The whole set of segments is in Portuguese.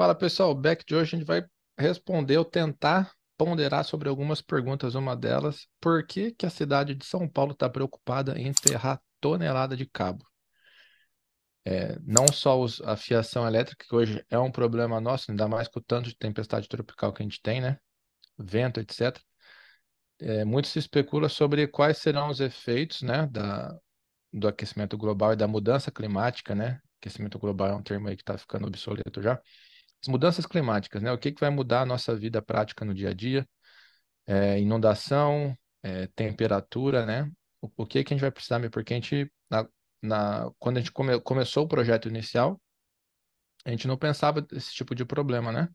Fala pessoal, back de hoje a gente vai responder ou tentar ponderar sobre algumas perguntas. Uma delas, por que, que a cidade de São Paulo está preocupada em enterrar tonelada de cabo? É, não só os, a fiação elétrica, que hoje é um problema nosso, ainda mais com o tanto de tempestade tropical que a gente tem, né? Vento, etc. É, muito se especula sobre quais serão os efeitos, né, da, do aquecimento global e da mudança climática, né? Aquecimento global é um termo aí que está ficando obsoleto já. As mudanças climáticas, né? O que, que vai mudar a nossa vida prática no dia a dia? É, inundação, é, temperatura, né? O, o, que que a gente vai precisar, porque a gente, na, na, quando a gente come, começou o projeto inicial, a gente não pensava desse tipo de problema, né?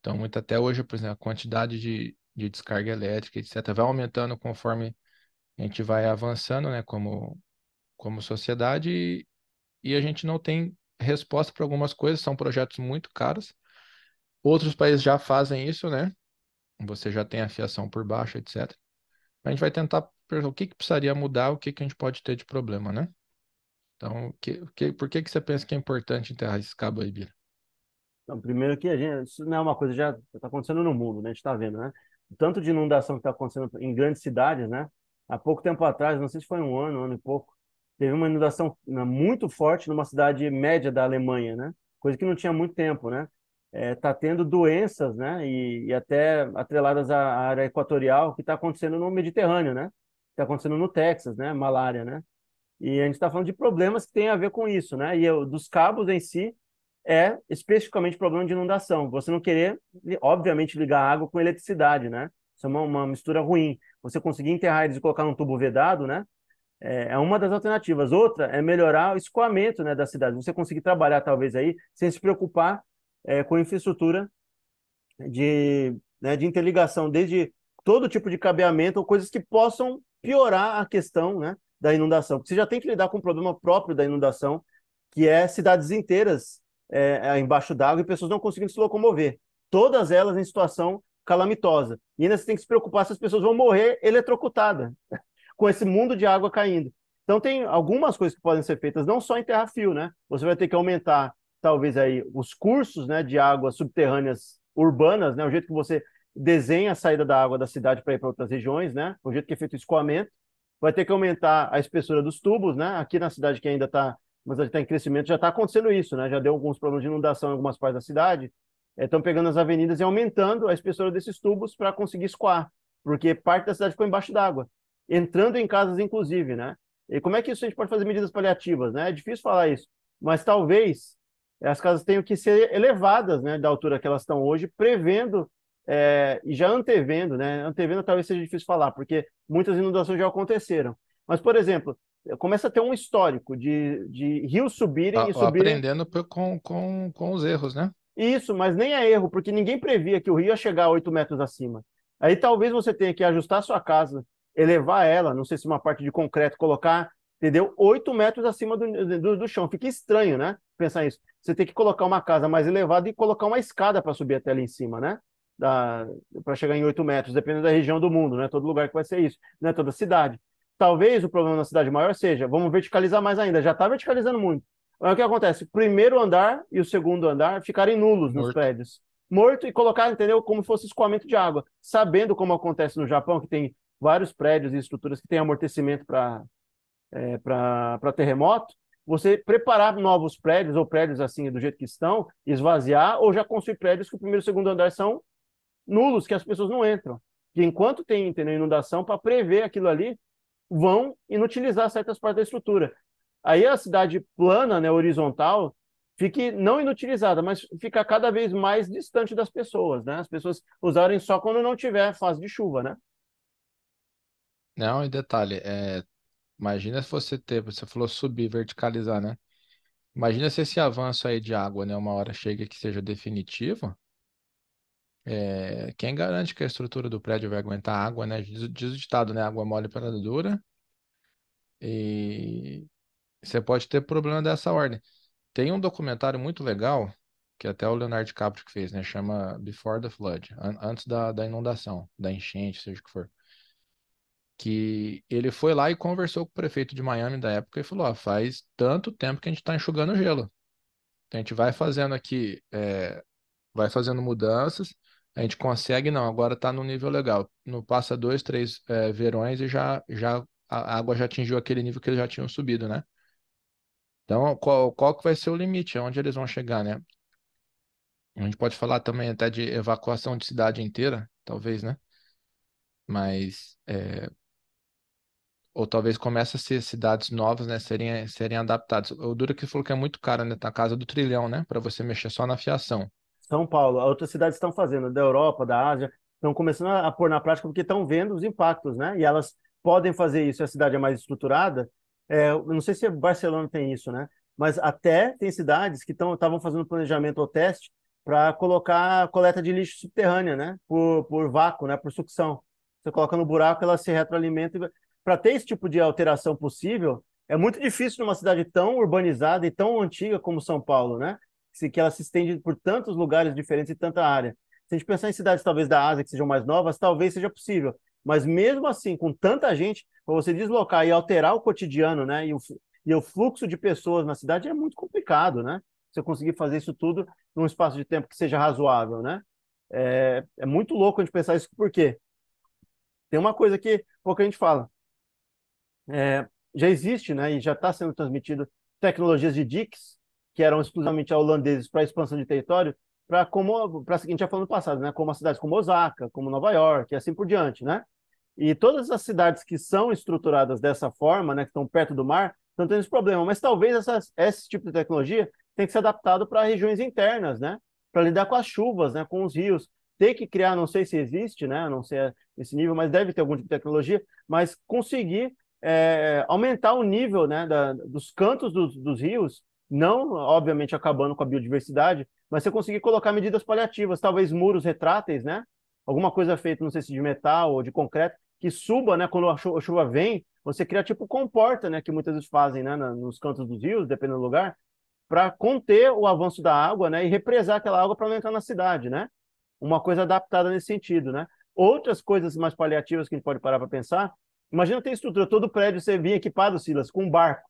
Então, muito até hoje, por exemplo, a quantidade de, de descarga elétrica, etc., vai aumentando conforme a gente vai avançando, né, como, como sociedade, e, e a gente não tem resposta para algumas coisas, são projetos muito caros. Outros países já fazem isso, né? Você já tem a fiação por baixo, etc. A gente vai tentar o que, que precisaria mudar, o que, que a gente pode ter de problema, né? Então, que, que, por que, que você pensa que é importante enterrar esse cabo aí, Bira? Então, primeiro que a gente, isso não é uma coisa que já está acontecendo no mundo, né? A gente está vendo, né? Tanto de inundação que está acontecendo em grandes cidades, né? Há pouco tempo atrás, não sei se foi um ano, um ano e pouco, teve uma inundação né, muito forte numa cidade média da Alemanha, né? Coisa que não tinha muito tempo, né? É, tendo doenças, né? E, e, até atreladas à área equatorial que está acontecendo no Mediterrâneo, né? Está acontecendo no Texas, né? Malária, né? E a gente está falando de problemas que têm a ver com isso, né? E eu, dos cabos em si é especificamente problema de inundação. Você não querer, obviamente, ligar água com eletricidade, né? Isso é uma, uma mistura ruim. Você conseguir enterrar eles e colocar num tubo vedado, né? É, é uma das alternativas. Outra é melhorar o escoamento né, da cidade. Você conseguir trabalhar, talvez, aí, sem se preocupar é, com infraestrutura de, né, de interligação, desde todo tipo de cabeamento ou coisas que possam piorar a questão né, da inundação. Porque você já tem que lidar com o problema próprio da inundação, que é cidades inteiras é, é embaixo d'água e pessoas não conseguindo se locomover. Todas elas em situação calamitosa. E ainda você tem que se preocupar se as pessoas vão morrer eletrocutadas com esse mundo de água caindo. Então tem algumas coisas que podem ser feitas, não só em terra-fio, né? Você vai ter que aumentar, talvez, aí os cursos né, de águas subterrâneas urbanas, né? O jeito que você desenha a saída da água da cidade para ir para outras regiões, né? O jeito que é feito o escoamento. Vai ter que aumentar a espessura dos tubos, né? Aqui na cidade que ainda está mas está em crescimento, já está acontecendo isso, né? Já deu alguns problemas de inundação em algumas partes da cidade. Estão é, pegando as avenidas e aumentando a espessura desses tubos para conseguir escoar, porque parte da cidade ficou embaixo d'água entrando em casas, inclusive, né? E como é que isso a gente pode fazer medidas paliativas, né? É difícil falar isso, mas talvez as casas tenham que ser elevadas, né, da altura que elas estão hoje, prevendo é, e já antevendo, né? Antevendo talvez seja difícil falar, porque muitas inundações já aconteceram. Mas, por exemplo, começa a ter um histórico de, de rios subirem ah, e subirem. Aprendendo com, com, com os erros, né? Isso, mas nem é erro, porque ninguém previa que o rio ia chegar a 8 metros acima. Aí talvez você tenha que ajustar a sua casa elevar ela, não sei se uma parte de concreto, colocar, entendeu? Oito metros acima do, do, do, chão. Fica estranho, né? Pensar isso. Você tem que colocar uma casa mais elevada e colocar uma escada para subir até ali em cima, né? Para chegar em oito metros, dependendo da região do mundo, né? Todo lugar que vai ser isso, não é toda cidade. Talvez o problema na cidade maior seja, vamos verticalizar mais ainda, já está verticalizando muito. Mas o que acontece? O primeiro andar e o segundo andar ficarem nulos Morto. nos prédios. Morto e colocar, entendeu? Como fosse escoamento de água. Sabendo como acontece no Japão, que tem vários prédios e estruturas que têm amortecimento para é, terremoto, você preparar novos prédios ou prédios assim do jeito que estão, esvaziar ou já construir prédios que o primeiro e o segundo andar são nulos, que as pessoas não entram. Que enquanto tem entendeu, inundação, para prever aquilo ali, vão inutilizar certas partes da estrutura. Aí a cidade plana, né, horizontal, fique não inutilizada, mas fica cada vez mais distante das pessoas, né? As pessoas usarem só quando não tiver fase de chuva, né? Não, e detalhe, é, imagina se você ter, você falou subir, verticalizar, né? Imagina se esse avanço aí de água, né, uma hora chega que seja definitivo, é, quem garante que a estrutura do prédio vai aguentar água, né? Diz, diz o ditado, né? Água mole para dura. E você pode ter problema dessa ordem. Tem um documentário muito legal, que até o Leonardo DiCaprio que fez, né? Chama Before the Flood, an- antes da, da inundação, da enchente, seja o que for que ele foi lá e conversou com o prefeito de Miami da época e falou: ó, faz tanto tempo que a gente está enxugando gelo. Então, a gente vai fazendo aqui, é, vai fazendo mudanças, a gente consegue, não, agora está no nível legal. Não passa dois, três é, verões e já, já a água já atingiu aquele nível que eles já tinham subido, né? Então, qual, qual que vai ser o limite? Onde eles vão chegar, né? A gente pode falar também até de evacuação de cidade inteira, talvez, né? Mas é, ou talvez comece a ser cidades novas, né, serem, serem adaptadas. O Dura que falou que é muito caro, né, tá a casa do trilhão, né, para você mexer só na fiação. São Paulo, outras cidades estão fazendo, da Europa, da Ásia, estão começando a, pôr na prática porque estão vendo os impactos, né, e elas podem fazer isso, a cidade é mais estruturada, é, não sei se Barcelona tem isso, né, mas até tem cidades que estavam fazendo planejamento ou teste para colocar coleta de lixo subterrânea, né, por, por vácuo, né, por sucção. Você coloca no buraco, ela se retroalimenta e para ter esse tipo de alteração possível, é muito difícil numa cidade tão urbanizada e tão antiga como São Paulo, né? Que ela se estende por tantos lugares diferentes e tanta área. Se a gente pensar em cidades talvez da Ásia que sejam mais novas, talvez seja possível. Mas mesmo assim, com tanta gente, para você deslocar e alterar o cotidiano, né? E o, e o fluxo de pessoas na cidade é muito complicado, né? Você conseguir fazer isso tudo num espaço de tempo que seja razoável, né? É, é muito louco a gente pensar isso, por quê? Tem uma coisa que pouco a gente fala é, já existe, né, e já está sendo transmitido tecnologias de DICs, que eram exclusivamente holandeses para expansão de território, para como para a seguinte já falou no passado, né, como cidades como Osaka, como Nova York, e assim por diante, né? E todas as cidades que são estruturadas dessa forma, né, que estão perto do mar, estão tendo esse problema. Mas talvez essas, esse tipo de tecnologia tenha que ser adaptado para regiões internas, né? Para lidar com as chuvas, né? Com os rios. Tem que criar, não sei se existe, né? Não sei esse nível, mas deve ter algum tipo de tecnologia, mas conseguir é, aumentar o nível né, da, dos cantos dos, dos rios, não, obviamente, acabando com a biodiversidade, mas você conseguir colocar medidas paliativas, talvez muros retráteis, né? Alguma coisa feita, não sei se de metal ou de concreto, que suba, né? Quando a chuva, a chuva vem, você cria tipo comporta, né? Que muitas vezes fazem, né? Nos cantos dos rios, dependendo do lugar, para conter o avanço da água, né? E represar aquela água para não entrar na cidade, né? Uma coisa adaptada nesse sentido, né? Outras coisas mais paliativas que a gente pode parar para pensar Imagina ter estrutura, todo prédio você vir equipado, Silas, com um barco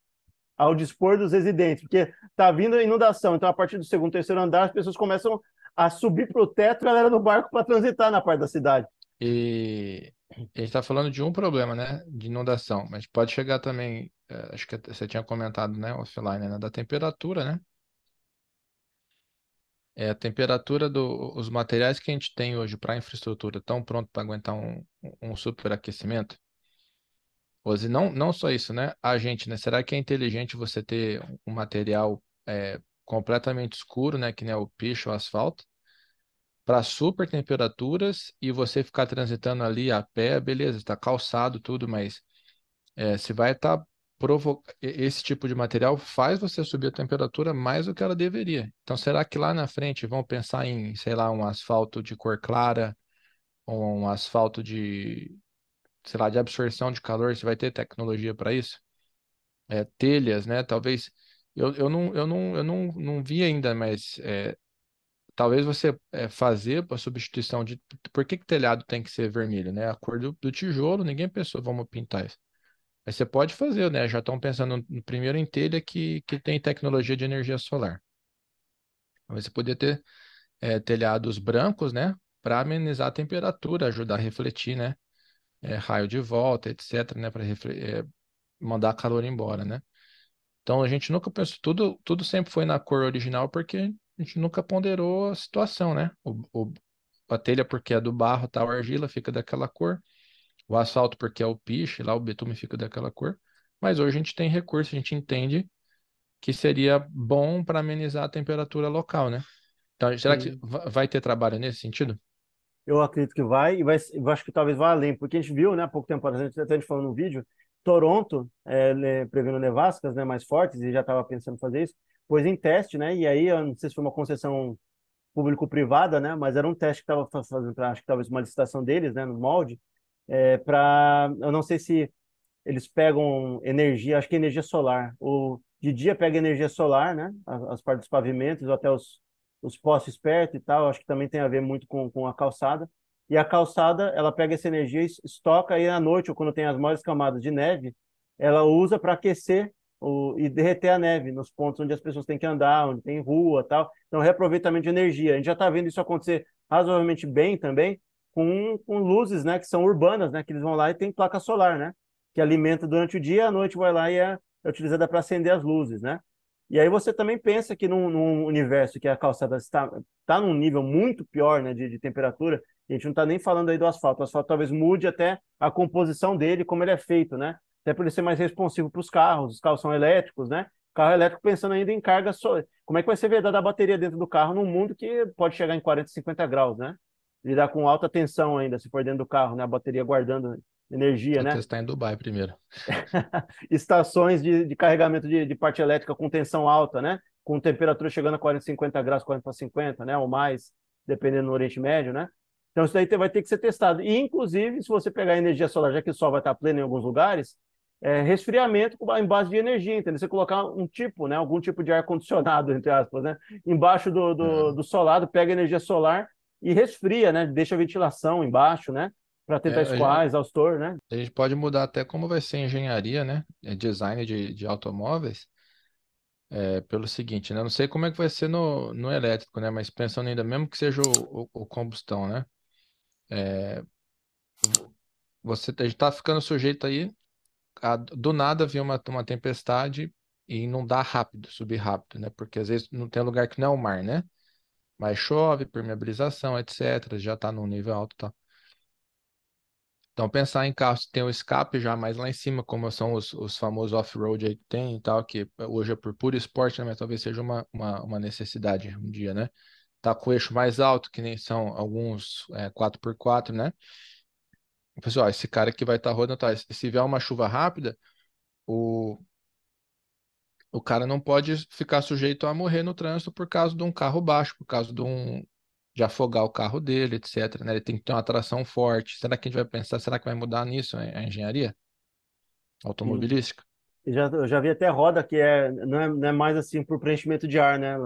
ao dispor dos residentes, porque está vindo a inundação, então a partir do segundo, terceiro andar, as pessoas começam a subir para o teto, galera no barco para transitar na parte da cidade. E a gente está falando de um problema, né, de inundação, mas pode chegar também, é, acho que você tinha comentado, né, offline, né, da temperatura, né? É, a temperatura dos materiais que a gente tem hoje para a infraestrutura estão prontos para aguentar um, um superaquecimento? Rose, não, não só isso, né? A gente, né? Será que é inteligente você ter um material é, completamente escuro, né? Que nem o picho, o asfalto, para super temperaturas e você ficar transitando ali a pé, beleza, está calçado tudo, mas é, se vai estar tá esse tipo de material faz você subir a temperatura mais do que ela deveria. Então, será que lá na frente vão pensar em, sei lá, um asfalto de cor clara, um asfalto de sei lá, de absorção de calor, você vai ter tecnologia para isso? É, telhas, né? Talvez. Eu, eu, não, eu, não, eu não, não vi ainda, mas é, talvez você é, fazer a substituição de. Por que, que telhado tem que ser vermelho, né? A cor do, do tijolo, ninguém pensou, vamos pintar isso. Mas você pode fazer, né? Já estão pensando no primeiro em telha que, que tem tecnologia de energia solar. Você poderia ter é, telhados brancos, né? Para amenizar a temperatura, ajudar a refletir, né? É, raio de volta, etc., né, para é, mandar calor embora, né? Então a gente nunca pensou, tudo, tudo sempre foi na cor original porque a gente nunca ponderou a situação, né? O, o, a telha porque é do barro, tal, a argila fica daquela cor, o asfalto porque é o piche, lá o betume fica daquela cor. Mas hoje a gente tem recurso, a gente entende que seria bom para amenizar a temperatura local, né? Então, será Sim. que vai ter trabalho nesse sentido? Eu acredito que vai, e vai, eu acho que talvez vá além, porque a gente viu, né, há pouco tempo atrás, até a gente falou no vídeo, Toronto, é, prevendo nevascas né, mais fortes, e já estava pensando em fazer isso, pois em teste, né, e aí, eu não sei se foi uma concessão público-privada, né, mas era um teste que estava fazendo, acho que talvez uma licitação deles, né, no molde, é, para, eu não sei se eles pegam energia, acho que é energia solar, ou de dia pega energia solar, né, as, as partes dos pavimentos, ou até os, os postes perto e tal, acho que também tem a ver muito com, com a calçada. E a calçada, ela pega essa energia e estoca aí à noite, ou quando tem as maiores camadas de neve, ela usa para aquecer o, e derreter a neve nos pontos onde as pessoas têm que andar, onde tem rua tal. Então, reaproveitamento de energia. A gente já está vendo isso acontecer razoavelmente bem também com, com luzes, né, que são urbanas, né, que eles vão lá e tem placa solar, né, que alimenta durante o dia, à noite vai lá e é, é utilizada para acender as luzes, né. E aí você também pensa que num, num universo que a calçada está, está num nível muito pior, né, de, de temperatura, a gente não está nem falando aí do asfalto, o asfalto talvez mude até a composição dele, como ele é feito, né, até por ele ser mais responsivo para os carros, os carros são elétricos, né, carro elétrico pensando ainda em carga, só, como é que vai ser vedada a bateria dentro do carro num mundo que pode chegar em 40, 50 graus, né, lidar com alta tensão ainda, se for dentro do carro, né? A bateria guardando energia, Vou né? testar em Dubai primeiro. Estações de, de carregamento de, de, parte elétrica com tensão alta, né? Com temperatura chegando a 40, 50 graus, 40 para 50, né? Ou mais, dependendo do Oriente Médio, né? Então isso daí vai ter que ser testado. E, inclusive, se você pegar energia solar, já que o sol vai estar pleno em alguns lugares, é, resfriamento em base de energia, entendeu? Você colocar um tipo, né? Algum tipo de ar-condicionado, entre aspas, né? Embaixo do, do, é. do solado, pega energia solar e resfria, né? Deixa a ventilação embaixo, né? Para tentar é, escoar, gente, exaustor, né? A gente pode mudar até como vai ser engenharia, né? É design de, de automóveis. É, pelo seguinte, né? Não sei como é que vai ser no, no elétrico, né? Mas pensando ainda, mesmo que seja o, o, o combustão, né? É, você está ficando sujeito aí a, do nada vir uma, uma tempestade e inundar rápido, subir rápido, né? Porque às vezes não tem lugar que não é o mar, né? Mas chove, permeabilização, etc. Já está num nível alto, tá? Então, pensar em carros que tem o escape já mais lá em cima, como são os, os famosos off-road aí que tem e tal, que hoje é por puro esporte, né? Mas talvez seja uma, uma, uma necessidade um dia, né? Tá com o eixo mais alto, que nem são alguns é, 4x4, né? Pessoal, esse cara aqui vai estar tá rodando, tá? Se vier uma chuva rápida, o, o cara não pode ficar sujeito a morrer no trânsito por causa de um carro baixo, por causa de um de afogar o carro dele, etc. Né? Ele tem que ter uma tração forte. Será que a gente vai pensar, será que vai mudar nisso a engenharia automobilística? Já, eu já vi até roda que é não, é não é mais assim por preenchimento de ar, né?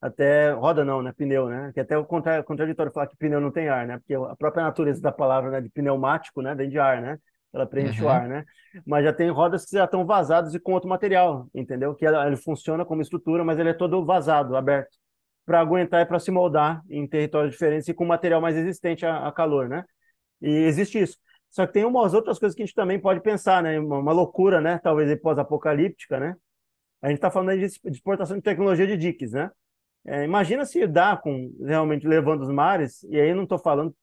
Até roda não, né? Pneu, né? Que até o contraditório falar que pneu não tem ar, né? Porque a própria natureza da palavra né, de pneumático, né, vem de ar, né? ela preenche uhum. o ar, né? Mas já tem rodas que já estão vazadas e com outro material, entendeu? Que ele funciona como estrutura, mas ele é todo vazado, aberto, para aguentar e para se moldar em territórios diferentes e com material mais resistente a, a, calor, né? E existe isso. Só que tem umas outras coisas que a gente também pode pensar, né? Uma, uma loucura, né? Talvez pós-apocalíptica, né? A gente está falando de exportação de tecnologia de diques, né? É, imagina se dá com realmente levando os mares, e aí eu não estou falando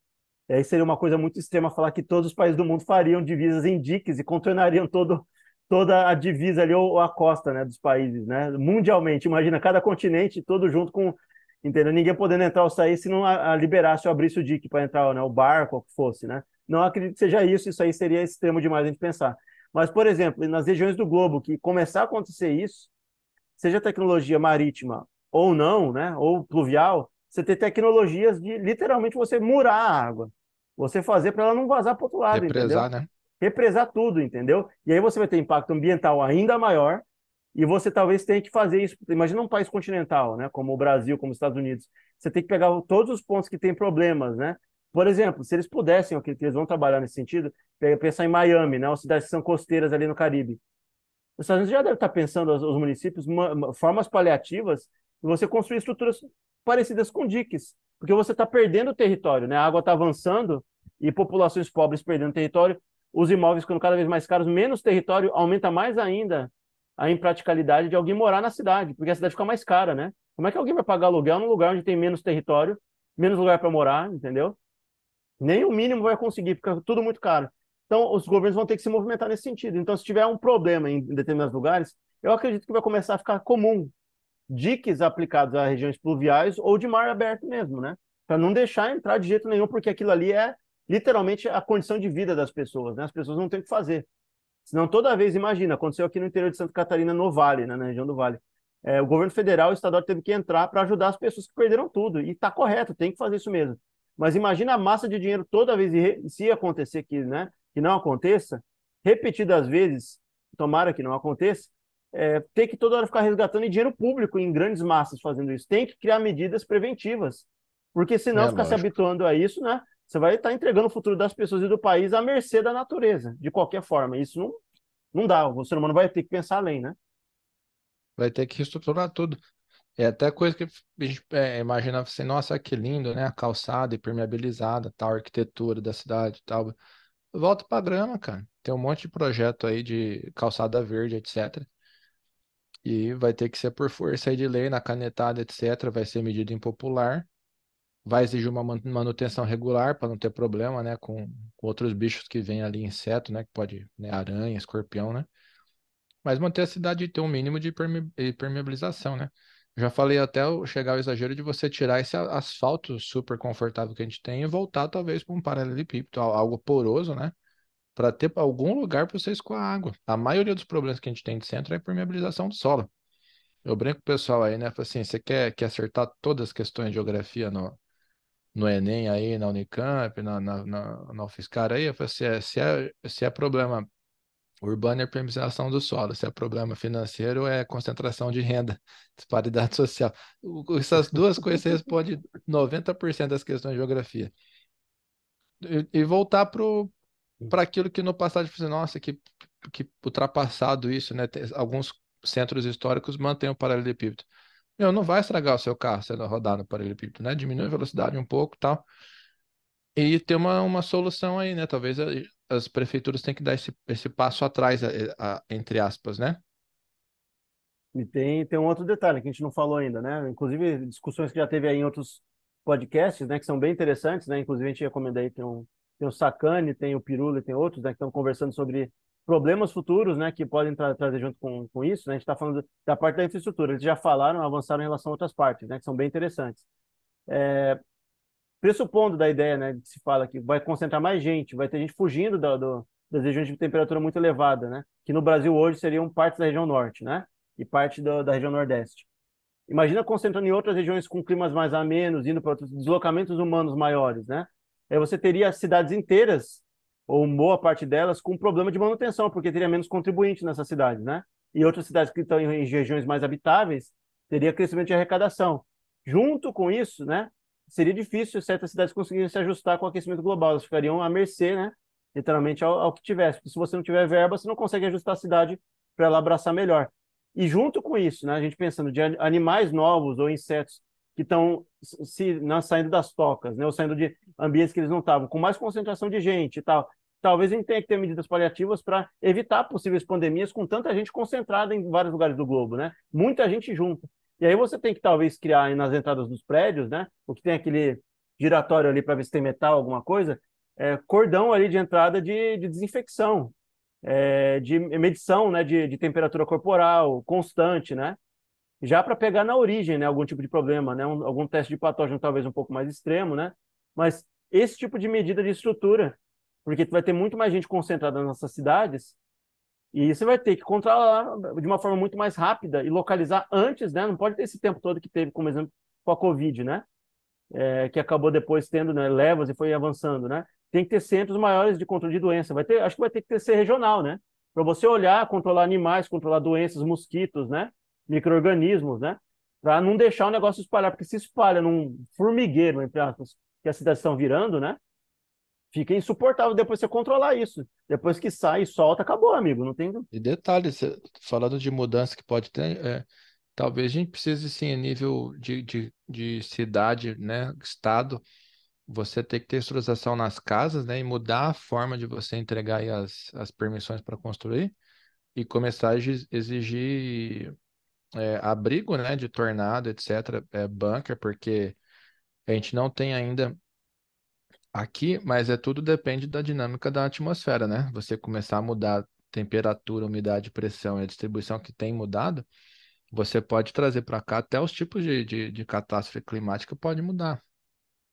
aí seria uma coisa muito extrema falar que todos os países do mundo fariam divisas em diques e contornariam todo, toda a divisa ali ou a costa né, dos países, né? Mundialmente, imagina cada continente todo junto com, entendeu? Ninguém podendo entrar ou sair se não a, a liberasse ou abrisse o dique para entrar, né? O barco, ou o que fosse, né? Não acredito que seja isso, isso aí seria extremo demais a gente pensar. Mas, por exemplo, nas regiões do globo que começar a acontecer isso, seja tecnologia marítima ou não, né? Ou pluvial, você ter tecnologias de literalmente você murar a água. Você fazer para ela não vazar para outro lado, Represar, entendeu? né? Represar tudo, entendeu? E aí você vai ter impacto ambiental ainda maior e você talvez tenha que fazer isso. Imagina um país continental, né? Como o Brasil, como os Estados Unidos. Você tem que pegar todos os pontos que têm problemas, né? Por exemplo, se eles pudessem, que eles vão trabalhar nesse sentido, pensar em Miami, né? As cidades que são costeiras ali no Caribe. Os Estados Unidos já devem estar pensando, os, municípios, formas paliativas de você construir estruturas parecidas com diques, porque você está perdendo o território, né? A água está avançando e populações pobres perdendo território, os imóveis ficando cada vez mais caros, menos território, aumenta mais ainda a impraticalidade de alguém morar na cidade, porque a cidade fica mais cara, né? Como é que alguém vai pagar aluguel num lugar onde tem menos território, menos lugar para morar, entendeu? Nem o mínimo vai conseguir, fica tudo muito caro. Então, os governos vão ter que se movimentar nesse sentido. Então, se tiver um problema em determinados lugares, eu acredito que vai começar a ficar comum diques aplicados a regiões pluviais ou de mar aberto mesmo, né? Para não deixar entrar de jeito nenhum, porque aquilo ali é literalmente a condição de vida das pessoas, né? As pessoas não têm o que fazer. Senão, toda vez, imagina, aconteceu aqui no interior de Santa Catarina, no Vale, né, na região do Vale. É, o governo federal e o estadual teve que entrar para ajudar as pessoas que perderam tudo. E está correto, tem que fazer isso mesmo. Mas imagina a massa de dinheiro toda vez, se acontecer que, né, que não aconteça, repetidas vezes, tomara que não aconteça, é, ter que toda hora ficar resgatando dinheiro público em grandes massas fazendo isso. Tem que criar medidas preventivas. Porque senão é, ficar lógico. se habituando a isso, né? Você vai estar entregando o futuro das pessoas e do país à mercê da natureza, de qualquer forma. Isso não, não dá. O ser humano vai ter que pensar além, né? vai ter que reestruturar tudo. É até coisa que a gente é, imaginava assim, nossa, que lindo, né? A calçada impermeabilizada, tal, a arquitetura da cidade tal. Volta pra grama, cara. Tem um monte de projeto aí de calçada verde, etc. E vai ter que ser por força aí de lei, na canetada, etc. Vai ser medida impopular. Vai exigir uma manutenção regular para não ter problema, né? Com, com outros bichos que vêm ali, inseto, né? Que pode, né? Aranha, escorpião, né? Mas manter a cidade ter um mínimo de permeabilização, né? Já falei até chegar ao exagero de você tirar esse asfalto super confortável que a gente tem e voltar talvez para um paralelepípedo, algo poroso, né? Para ter algum lugar para você escoar água. A maioria dos problemas que a gente tem de centro é a permeabilização do solo. Eu brinco com o pessoal aí, né? assim, você quer, quer acertar todas as questões de geografia no, no Enem aí, na Unicamp, na, na, na, na UFSCar aí, eu falo assim, é, se, é, se é problema Urbano é permeabilização do solo. Se é problema financeiro, é concentração de renda, disparidade social. Essas duas coisas respondem 90% das questões de geografia. E, e voltar para aquilo que no passado, assim, nossa, que, que ultrapassado isso, né? Alguns centros históricos mantêm o paralelepípedo. Meu, não vai estragar o seu carro se rodar no paralelepípedo, né? Diminui a velocidade um pouco tal. E ter uma, uma solução aí, né? Talvez as prefeituras têm que dar esse, esse passo atrás, a, a, entre aspas, né? E tem, tem um outro detalhe que a gente não falou ainda, né? Inclusive, discussões que já teve aí em outros podcasts, né? Que são bem interessantes, né? Inclusive, a gente recomenda aí, tem, um, tem o Sacane, tem o Pirula e tem outros, né? Que estão conversando sobre problemas futuros, né? Que podem tra trazer junto com, com isso, né? A gente está falando da parte da infraestrutura. Eles já falaram, avançaram em relação a outras partes, né? Que são bem interessantes. É, pressupondo da ideia, né, que se fala que vai concentrar mais gente, vai ter gente fugindo da, do, das regiões de temperatura muito elevada, né, que no Brasil hoje seriam partes da região norte, né, e parte do, da região nordeste. Imagina concentrando em outras regiões com climas mais amenos, indo para deslocamentos humanos maiores, né? Aí você teria cidades inteiras, ou boa parte delas, com problema de manutenção, porque teria menos contribuinte nessas cidades, né? E outras cidades que estão em regiões mais habitáveis, teria crescimento de arrecadação. Junto com isso, né, seria difícil certas cidades conseguirem se ajustar com o aquecimento global, elas ficariam à mercê, né, literalmente ao, ao que tivesse. Porque se você não tiver verba, você não consegue ajustar a cidade para ela abraçar melhor. E junto com isso, né, a gente pensando de animais novos ou insetos que estão se não, saindo das tocas, né, ou saindo de ambientes que eles não estavam, com mais concentração de gente e tal. Talvez a gente tenha que ter medidas paliativas para evitar possíveis pandemias com tanta gente concentrada em vários lugares do globo, né? Muita gente junta. E aí você tem que talvez criar nas entradas dos prédios, né? O que tem aquele giratório ali para ver se tem metal, alguma coisa, é, cordão ali de entrada de, de desinfecção, é, de medição, né? De, de temperatura corporal constante, né? Já para pegar na origem, né? Algum tipo de problema, né? Um, algum teste de patógeno talvez um pouco mais extremo, né? Mas esse tipo de medida de estrutura, porque vai ter muito mais gente concentrada nas nossas cidades e você vai ter que controlar de uma forma muito mais rápida e localizar antes, né? Não pode ter esse tempo todo que teve, como exemplo, com a Covid, né? É, que acabou depois tendo né, levas e foi avançando, né? Tem que ter centros maiores de controle de doença. Vai ter, acho que vai ter que ter ser regional, né? Para você olhar, controlar animais, controlar doenças, mosquitos, né? Microorganismos, né? Para não deixar o negócio espalhar, porque se espalha num formigueiro, entre aspas, que as cidades estão virando, né? fica insuportável depois você controlar isso. Depois que sai e solta, acabou, amigo. Não tem. E detalhe, falando de mudança que pode ter, é, talvez a gente precise, sim, a nível de, de, de cidade, né, estado, você ter que ter estruturação nas casas, né, e mudar a forma de você entregar as, as permissões para construir e começar a exigir é, abrigo, né, de tornado, etc., é, bunker, porque a gente não tem ainda Aqui, mas é tudo depende da dinâmica da atmosfera, né? Você começar a mudar temperatura, umidade, pressão e a distribuição que tem mudado, você pode trazer para cá até os tipos de, de, de catástrofe climática pode mudar,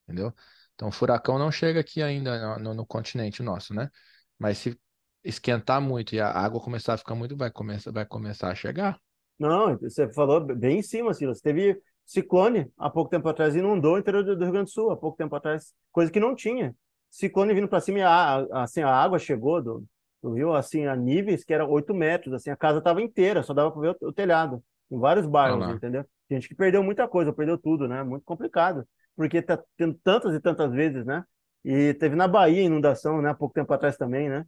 entendeu? Então, furacão não chega aqui ainda no, no, continente nosso, né? Mas se esquentar muito e a água começar a ficar muito, vai começar, vai começar a chegar. Não, você falou bem em cima, Silas. Teve Ciclone, há pouco tempo atrás, inundou o interior do Rio Grande do Sul, há pouco tempo atrás, coisa que não tinha. Ciclone vindo para cima e a, assim, a água chegou do, do rio assim, a níveis que eram 8 metros, assim, a casa estava inteira, só dava para ver o, o, telhado, em vários bairros, ah, entendeu? Gente que perdeu muita coisa, perdeu tudo, né? Muito complicado, porque tá tendo tantas e tantas vezes, né? E teve na Bahia inundação, né? Há pouco tempo atrás também, né?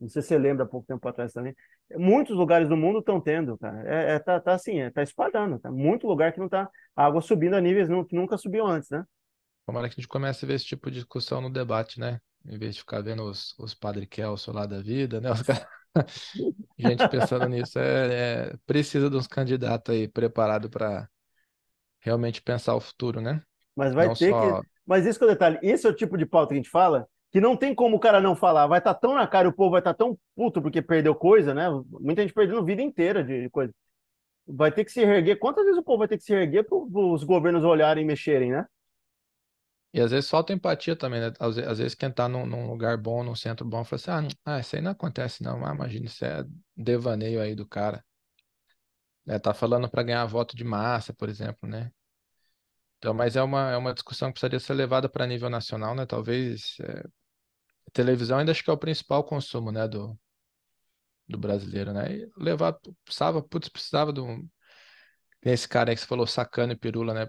Não sei se você lembra há pouco tempo atrás também. Muitos lugares do mundo estão tendo, cara. É, é, tá, tá assim, é, tá espalhando. Tá muito lugar que não tá a água subindo a níveis que nunca subiu antes, né? Tomara que a gente comece a ver esse tipo de discussão no debate, né? Em vez de ficar vendo os, os Padre Kelso lá da vida, né? Os caras... gente pensando nisso é, é, precisa de uns candidatos aí preparados para realmente pensar o futuro, né? Mas vai não ter só... que. Mas isso que é o detalhe. Esse é o tipo de pauta que a gente fala que não tem como o cara não falar. Vai estar tá tão na cara, o povo vai estar tá tão puto porque perdeu coisa, né? Muita gente perdendo vida inteira de coisa. Vai ter que se reerguer. Quantas vezes o povo vai ter que se reerguer para os governos olharem e mexerem, né? E às vezes falta empatia também, né? Às, às vezes quem tá num, num, lugar bom, num centro bom, fala assim, ah, ah, isso aí não acontece não. Ah, imagina, isso é devaneio aí do cara. É, tá falando para ganhar voto de massa, por exemplo, né? Então, mas é uma, é uma discussão que precisaria ser levada para nível nacional, né? Talvez é, televisão ainda acho que é o principal consumo, né, do, do brasileiro, né? E levar, precisava, putz, precisava de um... Esse cara aí que você falou, sacana e pirula, né?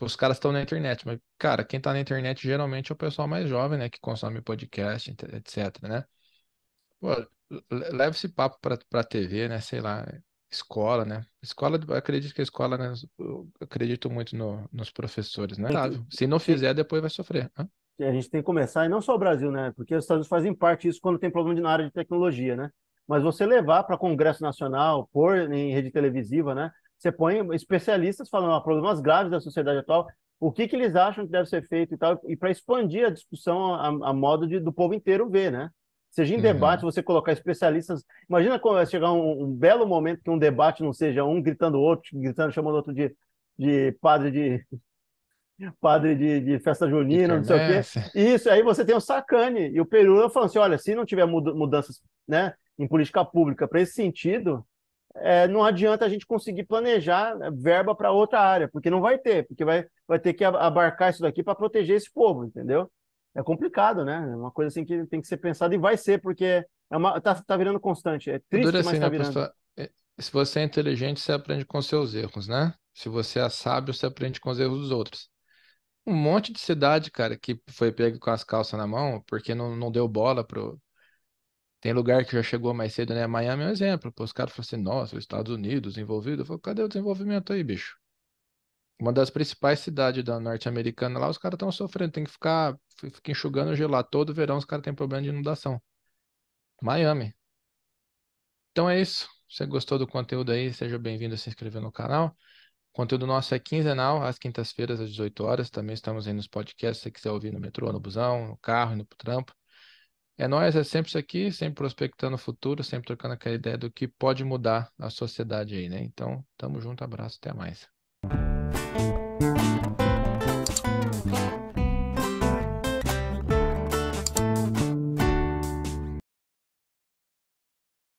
Os caras estão na internet, mas, cara, quem tá na internet geralmente é o pessoal mais jovem, né? Que consome podcast, etc, né? Pô, leva esse papo pra, pra TV, né? Sei lá, escola, né? Escola, acredito que a escola, né? Eu acredito muito no, nos professores, né? Se não fizer, depois vai sofrer. Né? A gente tem que começar, e não só o Brasil, né? Porque os Estados Unidos fazem parte disso quando tem problema na área de tecnologia, né? Mas você levar para Congresso Nacional, pôr em rede televisiva, né? Você põe especialistas falando ó, problemas graves da sociedade atual, o que, que eles acham que deve ser feito e tal, e para expandir a discussão a, a modo de, do povo inteiro ver, né? Seja em uhum. debate, você colocar especialistas. Imagina quando vai chegar um, um, belo momento que um debate não seja um gritando o outro, gritando, chamando o outro de, de padre de, padre de, de festa junina, não sei o quê. Isso, aí você tem o Sacane e o Peru falando assim: olha, se não tiver mudanças né, em política pública para esse sentido, é, não adianta a gente conseguir planejar verba para outra área, porque não vai ter, porque vai, vai ter que abarcar isso daqui para proteger esse povo, entendeu? É complicado, né? É uma coisa assim que tem que ser pensada e vai ser, porque é uma, tá, tá virando constante. É triste, Dura mas assim, tá né, virando. Pessoa, é, se você é inteligente, você aprende com seus erros, né? Se você é sábio, você aprende com os erros dos outros um monte de cidade, cara, que foi pego com as calças na mão porque não, não deu bola pro. Tem lugar que já chegou mais cedo, né? Miami é um exemplo. Pô, os caras falam assim, nossa, os Estados Unidos envolvido. Eu falo, cadê o desenvolvimento aí, bicho? Uma das principais cidades da norte-americana lá, os caras estão sofrendo, tem que ficar, ficar enxugando o gelo. Todo verão os caras têm problema de inundação. Miami. Então é isso. Se você gostou do conteúdo aí, seja bem-vindo a se inscrever no canal. Conteúdo nosso é quinzenal, às quintas-feiras, às 18 horas. Também estamos aí nos podcasts, se você quiser ouvir no metrô, no busão, no carro, pro trampo. É nós, é sempre isso aqui, sempre prospectando o futuro, sempre trocando aquela ideia do que pode mudar a sociedade aí, né? Então, tamo junto, abraço, até mais.